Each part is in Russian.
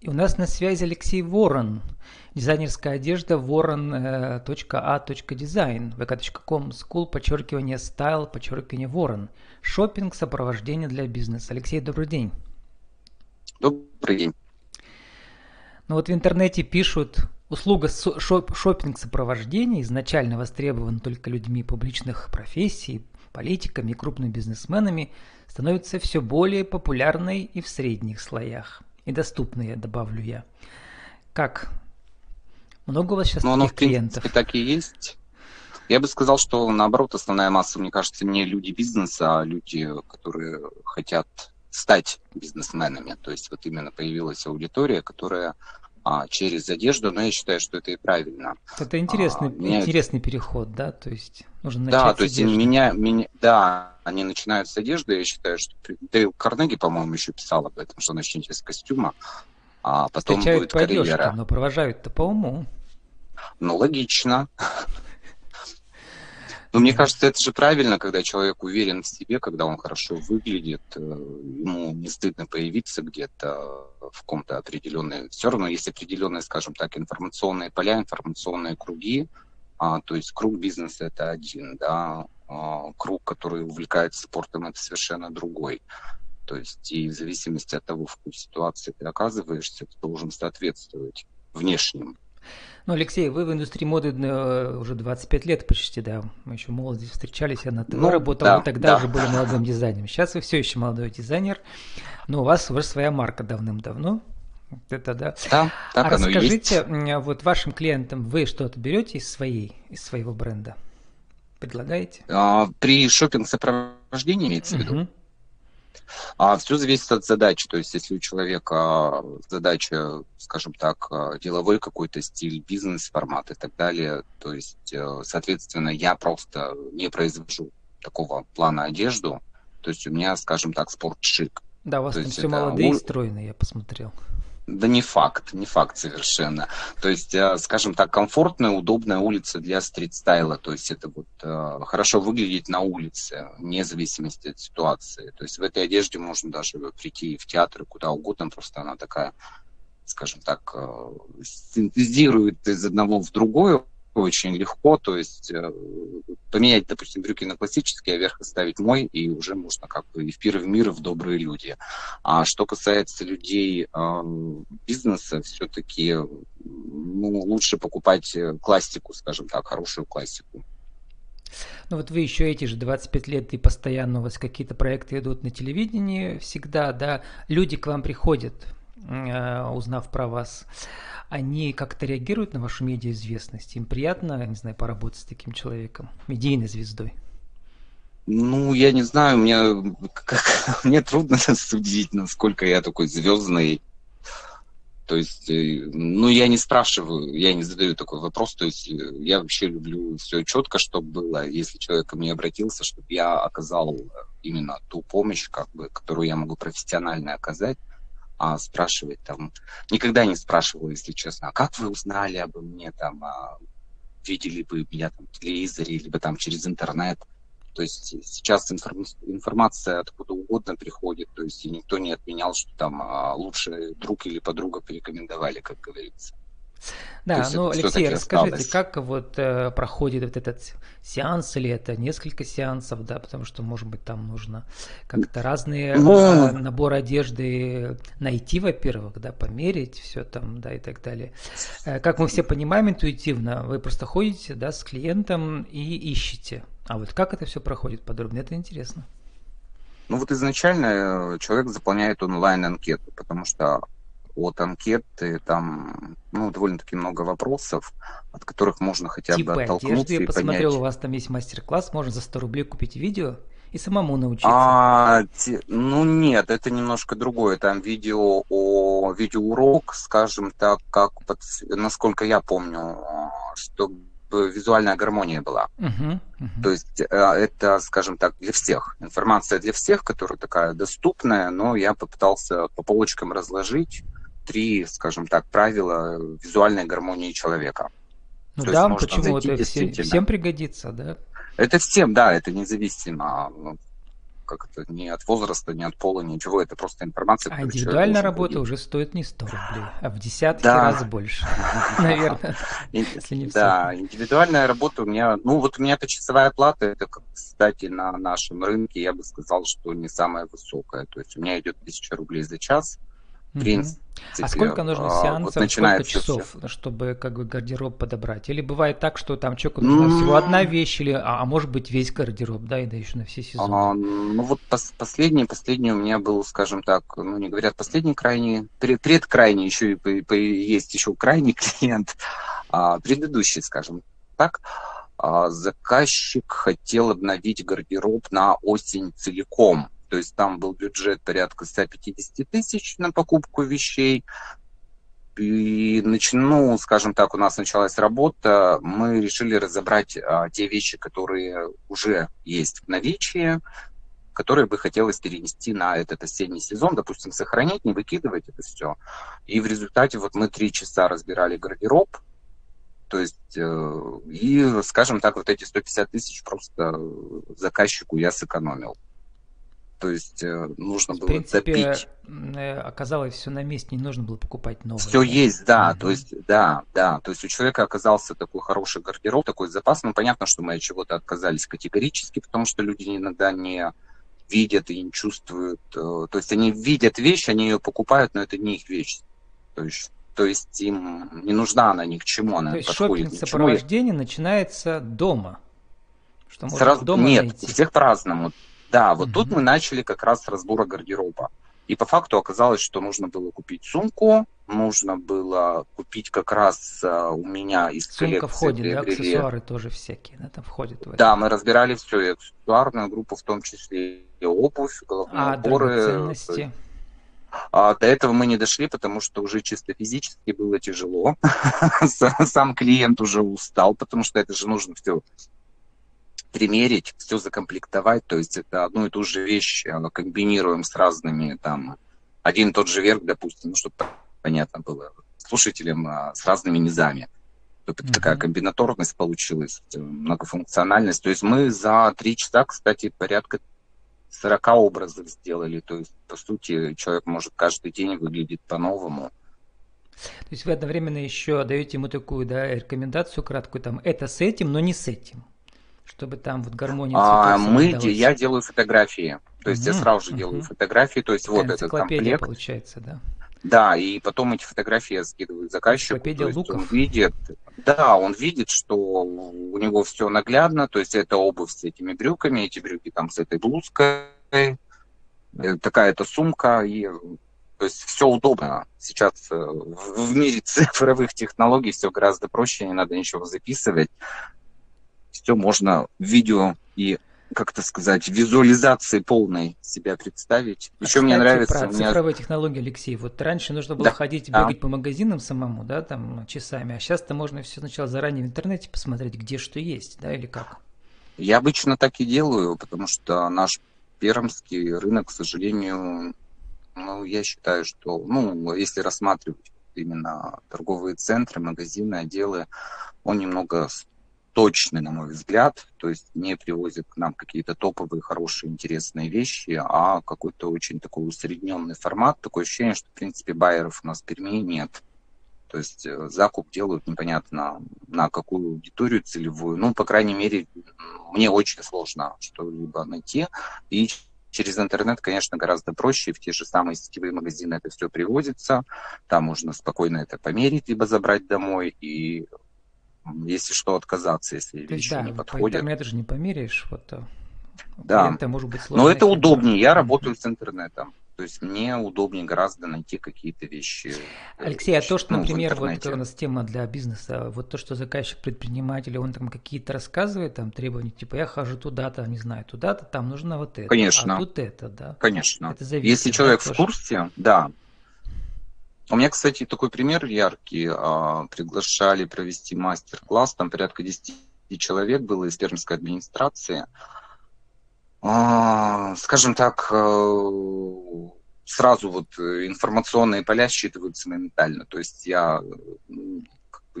И у нас на связи Алексей Ворон, дизайнерская одежда voron.a.design, vk.com, school, подчеркивание style, подчеркивание Ворон, шопинг, сопровождение для бизнеса. Алексей, добрый день. Добрый день. Ну вот в интернете пишут, услуга шопинг сопровождения изначально востребована только людьми публичных профессий, политиками и крупными бизнесменами, становится все более популярной и в средних слоях. И доступной, добавлю я. Как? Много у вас сейчас ну, оно, в клиентов? принципе, так и есть. Я бы сказал, что наоборот, основная масса, мне кажется, не люди бизнеса, а люди, которые хотят стать бизнесменами. То есть вот именно появилась аудитория, которая а, через одежду, но я считаю, что это и правильно. Это интересный, а, меня... интересный переход, да, то есть нужно начать Да, то есть меня, меня, да, они начинают с одежды, я считаю, что Дейл Карнеги, по-моему, еще писал об этом, что начните с костюма, а потом Встречают будет по карьера. Одежке, но провожают-то по уму. Ну, логично. Но мне кажется, это же правильно, когда человек уверен в себе, когда он хорошо выглядит, э, ему не стыдно появиться где-то в каком-то определенной... Все равно есть определенные, скажем так, информационные поля, информационные круги, а, то есть круг бизнеса это один, да, круг, который увлекается спортом, это совершенно другой. То есть и в зависимости от того, в какой ситуации ты оказываешься, ты должен соответствовать внешним ну, Алексей, вы в индустрии моды э, уже 25 лет почти, да. Мы еще молоды встречались, я на ТВ ну, работал, да, вы тогда да. уже были молодым дизайнером. Сейчас вы все еще молодой дизайнер, но у вас уже своя марка давным-давно. Это да. Да, так а расскажите, есть. вот вашим клиентам вы что-то берете из своей, из своего бренда? Предлагаете? А, при шопинг сопровождении имеется в виду? А все зависит от задачи. То есть, если у человека задача, скажем так, деловой какой-то стиль, бизнес-формат и так далее, то есть, э, соответственно, я просто не произвожу такого плана одежду. То есть у меня, скажем так, спорт-шик. Да, у вас то там все молодые и стройные, я посмотрел. Да не факт, не факт совершенно. То есть, э, скажем так, комфортная, удобная улица для стрит-стайла. То есть это вот э, хорошо выглядеть на улице, вне зависимости от ситуации. То есть в этой одежде можно даже прийти в театр куда угодно, просто она такая, скажем так, э, синтезирует из одного в другое очень легко, то есть э, поменять, допустим, брюки на классические, а верх оставить мой, и уже можно как бы и в пир в мир, и в добрые люди. А что касается людей бизнеса, все-таки ну, лучше покупать э, классику, скажем так, хорошую классику. Ну вот вы еще эти же 25 лет и постоянно у вас какие-то проекты идут на телевидении всегда, да, люди к вам приходят, узнав про вас они как-то реагируют на вашу медиаизвестность? Им приятно, не знаю, поработать с таким человеком, медийной звездой? Ну, я не знаю, мне, как, мне трудно судить, насколько я такой звездный. То есть, э, ну, я не спрашиваю, я не задаю такой вопрос. То есть, э, я вообще люблю все четко, чтобы было. Если человек ко мне обратился, чтобы я оказал именно ту помощь, как бы, которую я могу профессионально оказать, а, спрашивать там. Никогда не спрашивал, если честно, а как вы узнали обо мне там, а, видели бы меня там в телевизоре, либо там через интернет. То есть сейчас информ... информация откуда угодно приходит, то есть и никто не отменял, что там а, лучший друг или подруга порекомендовали, как говорится. Да, ну, Алексей, расскажите, осталось. как вот э, проходит вот этот сеанс, или это несколько сеансов, да, потому что, может быть, там нужно как-то разные ну, э, наборы одежды найти, во-первых, да, померить все там, да, и так далее. Э, как мы все понимаем интуитивно, вы просто ходите, да, с клиентом и ищете. А вот как это все проходит подробно, это интересно. Ну вот изначально э, человек заполняет онлайн-анкету, потому что от анкеты, там ну, довольно-таки много вопросов, от которых можно хотя типа бы оттолкнуться одежды, я и посмотрел, понять. у вас там есть мастер-класс, можно за 100 рублей купить видео и самому научиться. А, те, ну нет, это немножко другое. Там видео о видеоурок, скажем так, как насколько я помню, чтобы визуальная гармония была. Uh-huh, uh-huh. То есть э, это, скажем так, для всех. Информация для всех, которая такая доступная, но я попытался по полочкам разложить три, скажем так, правила визуальной гармонии человека. Ну То да, почему это всем, всем пригодится, да? Это всем, да, это независимо. как это, ни от возраста, ни от пола, ничего, это просто информация. А индивидуальная работа будет. уже стоит не 100 рублей, а в десятки да. раз больше, наверное, если не Да, индивидуальная работа у меня, ну вот у меня почасовая плата, это, кстати, на нашем рынке, я бы сказал, что не самая высокая, то есть у меня идет 1000 рублей за час, в принципе. А сколько нужно а, сеансов, вот сколько часов, все. чтобы как бы гардероб подобрать? Или бывает так, что там человеку нужна mm-hmm. всего одна вещь, или, а, а может быть весь гардероб, да, и да еще на все сезоны? А, ну вот пос- последний, последний у меня был, скажем так, ну не говорят последний крайний, пред, предкрайний еще и по, по, есть еще крайний клиент, а, предыдущий, скажем так. А, заказчик хотел обновить гардероб на осень целиком то есть там был бюджет порядка 150 тысяч на покупку вещей. И ну, скажем так, у нас началась работа, мы решили разобрать а, те вещи, которые уже есть в наличии, которые бы хотелось перенести на этот осенний сезон, допустим, сохранить, не выкидывать это все. И в результате вот мы три часа разбирали гардероб, то есть, э, и, скажем так, вот эти 150 тысяч просто заказчику я сэкономил. То есть э, нужно было в принципе, допить. Э, оказалось все на месте, не нужно было покупать новое. Все да? есть, да. Mm-hmm. То есть, да, да. То есть у человека оказался такой хороший гардероб, такой запас. Ну, понятно, что мы от чего-то отказались категорически, потому что люди иногда не видят и не чувствуют. Э, то есть они видят вещь, они ее покупают, но это не их вещь. То есть то есть им не нужна она ни к чему, она То есть шопинг сопровождение начинается дома? Что Сразу... дома Нет, найти? у всех по-разному. Да, вот mm-hmm. тут мы начали как раз с разбора гардероба. И по факту оказалось, что нужно было купить сумку, нужно было купить как раз uh, у меня из Сумка коллекции. входит, да, аксессуары тоже всякие, да, там входят в это. Да, мы разбирали все, и аксессуарную группу, в том числе и обувь, головные а, уборы. А, до этого мы не дошли, потому что уже чисто физически было тяжело. Сам клиент уже устал, потому что это же нужно все примерить, все закомплектовать, то есть это одну и ту же вещь комбинируем с разными, там, один и тот же верх, допустим, ну, чтобы понятно было слушателям, а, с разными низами. Это mm-hmm. такая комбинаторность получилась, э, многофункциональность. То есть мы за три часа, кстати, порядка 40 образов сделали. То есть, по сути, человек может каждый день выглядеть по-новому. То есть вы одновременно еще даете ему такую да, рекомендацию краткую, там, это с этим, но не с этим чтобы там вот гармония а, мы, Я делаю фотографии. То есть mm-hmm. я сразу же делаю mm-hmm. фотографии. То есть Такая вот этот комплект. получается, да? Да, и потом эти фотографии я скидываю заказчику. То есть луков. он видит, да, он видит, что у него все наглядно, то есть это обувь с этими брюками, эти брюки там с этой блузкой, э, такая-то сумка, и то есть все удобно. Сейчас э, в мире цифровых технологий все гораздо проще, не надо ничего записывать все можно в видео и как это сказать, визуализации полной себя представить. А, Еще кстати, мне нравится... Про меня... цифровые технологии, Алексей. Вот раньше нужно было да. ходить, бегать да. по магазинам самому, да, там, часами, а сейчас-то можно все сначала заранее в интернете посмотреть, где что есть, да, или как? Я обычно так и делаю, потому что наш пермский рынок, к сожалению, ну, я считаю, что, ну, если рассматривать именно торговые центры, магазины, отделы, он немного точный, на мой взгляд, то есть не привозят к нам какие-то топовые, хорошие, интересные вещи, а какой-то очень такой усредненный формат. Такое ощущение, что, в принципе, байеров у нас в Перми нет. То есть э, закуп делают непонятно на какую аудиторию целевую. Ну, по крайней мере, мне очень сложно что-либо найти. И через интернет, конечно, гораздо проще. В те же самые сетевые магазины это все привозится. Там можно спокойно это померить, либо забрать домой. И если что, отказаться, если То вещи да, не подходят. По интернету же не померяешь, вот э, да. Это может быть. Но это удобнее. Я работаю с интернетом. То есть мне удобнее гораздо найти какие-то вещи. Э, Алексей, а то, что, ну, например, вот у нас тема для бизнеса, вот то, что заказчик предприниматель, он там какие-то рассказывает, там требования, типа я хожу туда-то, не знаю, туда-то, там нужно вот это. Конечно. А тут это, да. Конечно. Это зависит, Если человек да, в курсе, да, у меня, кстати, такой пример яркий. А, приглашали провести мастер-класс, там порядка 10 человек было из пермской администрации. А, скажем так, э, сразу вот информационные поля считываются моментально. То есть я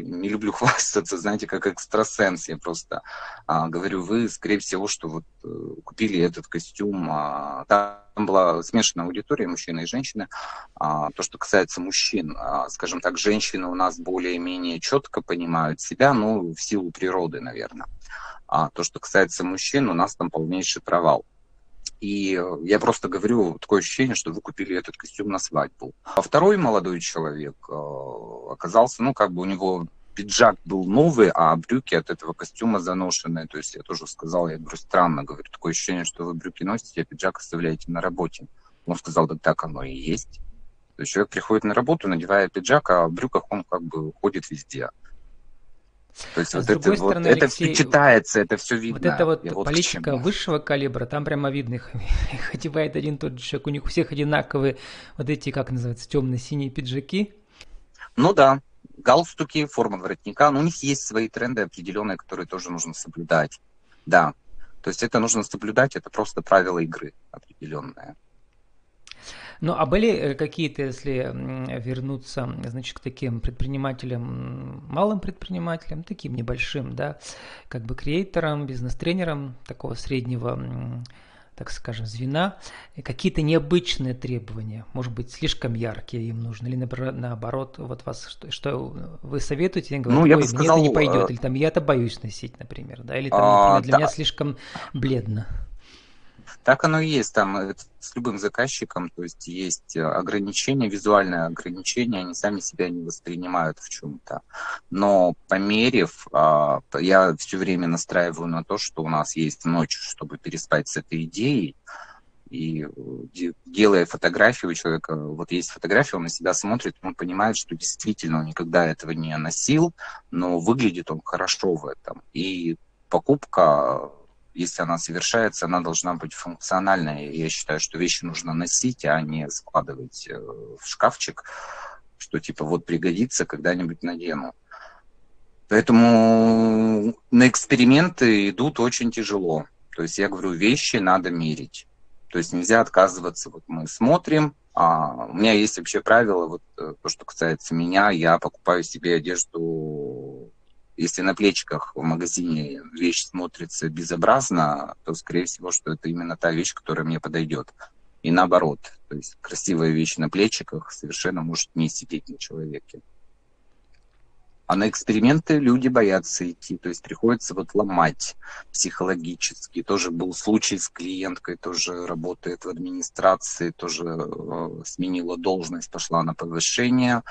не люблю хвастаться, знаете, как экстрасенс. Я просто а, говорю, вы, скорее всего, что вот э, купили этот костюм. А, там была смешанная аудитория, мужчины и женщины. А, то, что касается мужчин, а, скажем так, женщины у нас более-менее четко понимают себя, ну, в силу природы, наверное. А то, что касается мужчин, у нас там полнейший провал. И я просто говорю, такое ощущение, что вы купили этот костюм на свадьбу. А второй молодой человек э, оказался, ну, как бы у него пиджак был новый, а брюки от этого костюма заношенные. То есть я тоже сказал, я говорю, странно, говорю, такое ощущение, что вы брюки носите, а пиджак оставляете на работе. Он сказал, да так оно и есть. То есть человек приходит на работу, надевая пиджак, а в брюках он как бы ходит везде. То есть а вот, это, стороны, вот это все читается, это все видно. Вот это вот вот политика высшего калибра, там прямо видно, их, их одевает один тот же человек, у них у всех одинаковые вот эти, как называется, темно-синие пиджаки. Ну да, галстуки, форма воротника, но у них есть свои тренды определенные, которые тоже нужно соблюдать. Да, то есть это нужно соблюдать, это просто правила игры определенные. Ну, а были э, какие-то, если вернуться, значит, к таким предпринимателям, малым предпринимателям, таким небольшим, да, как бы креаторам, бизнес-тренерам такого среднего так скажем, звена, какие-то необычные требования, может быть, слишком яркие им нужны, или наоборот, вот вас, что, что вы советуете, я говорю, ну, я бы сказал, мне это не пойдет, э, или там я это боюсь носить, например, да, или там, а, например, для да. меня слишком бледно. Так оно и есть там э, с любым заказчиком, то есть есть э, ограничения, визуальные ограничения, они сами себя не воспринимают в чем-то. Но померив, а, я все время настраиваю на то, что у нас есть ночь, чтобы переспать с этой идеей, и э, делая фотографию человека, вот есть фотография, он на себя смотрит, он понимает, что действительно он никогда этого не носил, но выглядит он хорошо в этом. И покупка если она совершается, она должна быть функциональной. Я считаю, что вещи нужно носить, а не складывать э, в шкафчик, что типа вот пригодится, когда-нибудь надену. Поэтому на эксперименты идут очень тяжело. То есть я говорю, вещи надо мерить. То есть нельзя отказываться. Вот мы смотрим, а у меня есть вообще правило, вот э, то, что касается меня, я покупаю себе одежду если на плечиках в магазине вещь смотрится безобразно, то, скорее всего, что это именно та вещь, которая мне подойдет. И наоборот, то есть красивая вещь на плечиках совершенно может не сидеть на человеке. А на эксперименты люди боятся идти, то есть приходится вот ломать психологически. Тоже был случай с клиенткой, тоже работает в администрации, тоже э, сменила должность, пошла на повышение,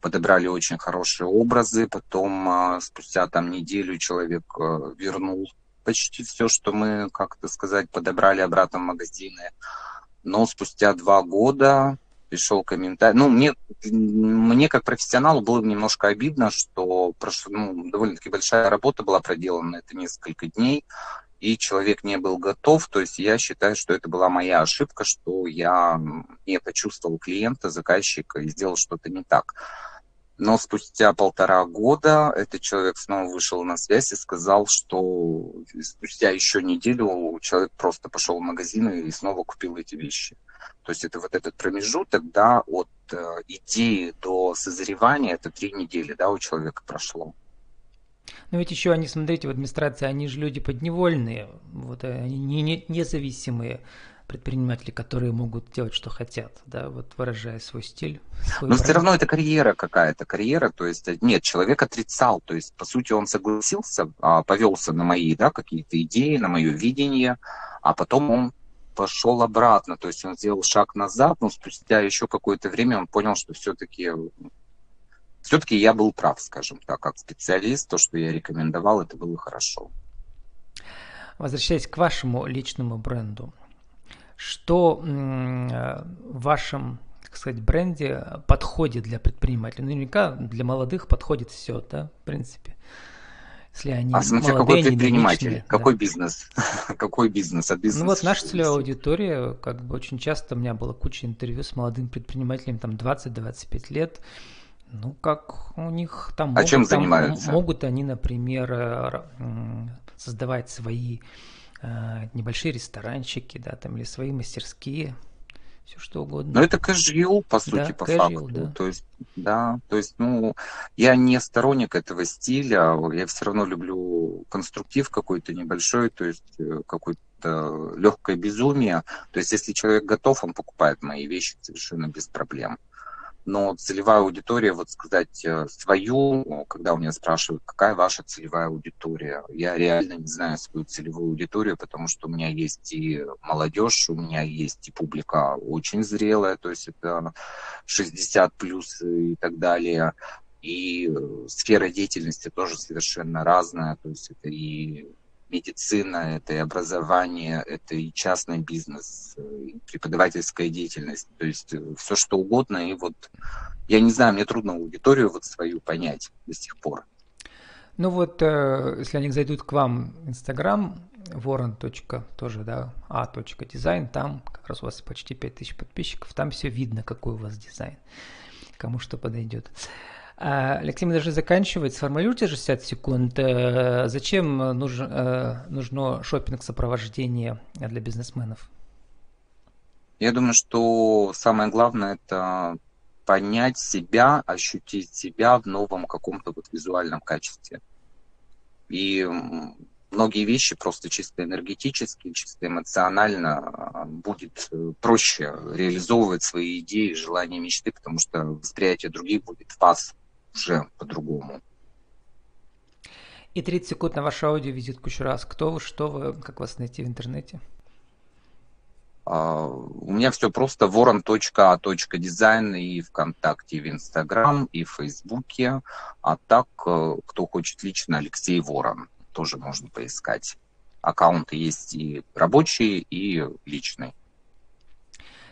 подобрали очень хорошие образы, потом э, спустя там неделю человек э, вернул почти все, что мы, как-то сказать, подобрали обратно в магазины. Но спустя два года пришел комментарий. Ну, мне, мне как профессионалу было немножко обидно, что прошло, ну, довольно-таки большая работа была проделана, это несколько дней, и человек не был готов. То есть я считаю, что это была моя ошибка, что я не почувствовал клиента, заказчика и сделал что-то не так. Но спустя полтора года этот человек снова вышел на связь и сказал, что спустя еще неделю человек просто пошел в магазин и снова купил эти вещи. То есть это вот этот промежуток, да, от э, идеи до созревания, это три недели, да, у человека прошло. Но ведь еще они, смотрите, в администрации, они же люди подневольные, вот они не, не, независимые предприниматели, которые могут делать, что хотят, да, вот выражая свой стиль. Свой Но бренд. все равно это карьера какая-то, карьера, то есть э, нет, человек отрицал, то есть по сути он согласился, а, повелся на мои, да, какие-то идеи, на мое видение, а потом он пошел обратно, то есть он сделал шаг назад, но спустя еще какое-то время он понял, что все-таки все-таки я был прав, скажем так, как специалист, то, что я рекомендовал, это было хорошо. Возвращаясь к вашему личному бренду, что в вашем, так сказать, бренде подходит для предпринимателей? Наверняка для молодых подходит все, да, в принципе. Если они а смотря молодые, какой предприниматель, какой да. бизнес, какой бизнес, а бизнес. Ну вот наша целевая аудитория, как бы очень часто у меня было куча интервью с молодым предпринимателем, там 20-25 лет, ну как у них там... А могут, чем занимаются? Там, могут они, например, э, создавать свои Э, небольшие ресторанчики, да, там или свои мастерские, все что угодно. Но это casual, по сути, да, по casual, факту. Да. То есть, да, то есть, ну, я не сторонник этого стиля, я все равно люблю конструктив какой-то небольшой, то есть э, какое-то легкое безумие. То есть, если человек готов, он покупает мои вещи совершенно без проблем но целевая аудитория, вот сказать э, свою, когда у меня спрашивают, какая ваша целевая аудитория, я реально не знаю свою целевую аудиторию, потому что у меня есть и молодежь, у меня есть и публика очень зрелая, то есть это 60 плюс и так далее, и э, сфера деятельности тоже совершенно разная, то есть это и медицина, это и образование, это и частный бизнес, и преподавательская деятельность, то есть э, все что угодно. И вот я не знаю, мне трудно аудиторию вот свою понять до сих пор. Ну вот, э, если они зайдут к вам в Инстаграм, ворон. тоже, да, а. дизайн, там как раз у вас почти 5000 подписчиков, там все видно, какой у вас дизайн, кому что подойдет. А, Алексей, мы должны заканчивать. Сформулируйте 60 секунд. Э, зачем нужно, э, нужно шопинг-сопровождение для бизнесменов? Я думаю, что самое главное – это понять себя, ощутить себя в новом каком-то вот визуальном качестве. И многие вещи просто чисто энергетически, чисто эмоционально а, будет э, проще реализовывать свои идеи, желания, мечты, потому что восприятие других будет вас уже по-другому. И 30 секунд на ваше аудио визитку еще раз. Кто вы, что вы, как вас найти в интернете? Uh, у меня все просто ворон.а.дизайн и ВКонтакте, и в Инстаграм, и в Фейсбуке. А так, э, кто хочет лично, Алексей Ворон. Тоже можно поискать. Аккаунты есть и рабочие, и личные.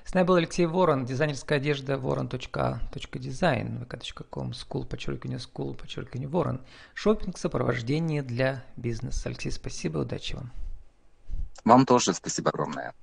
С нами был Алексей Ворон, дизайнерская одежда ворон.а.дизайн, vk.com, school, подчеркивание, school, подчеркивание, ворон. Шопинг, сопровождение для бизнеса. Алексей, спасибо, удачи вам. Вам тоже спасибо огромное.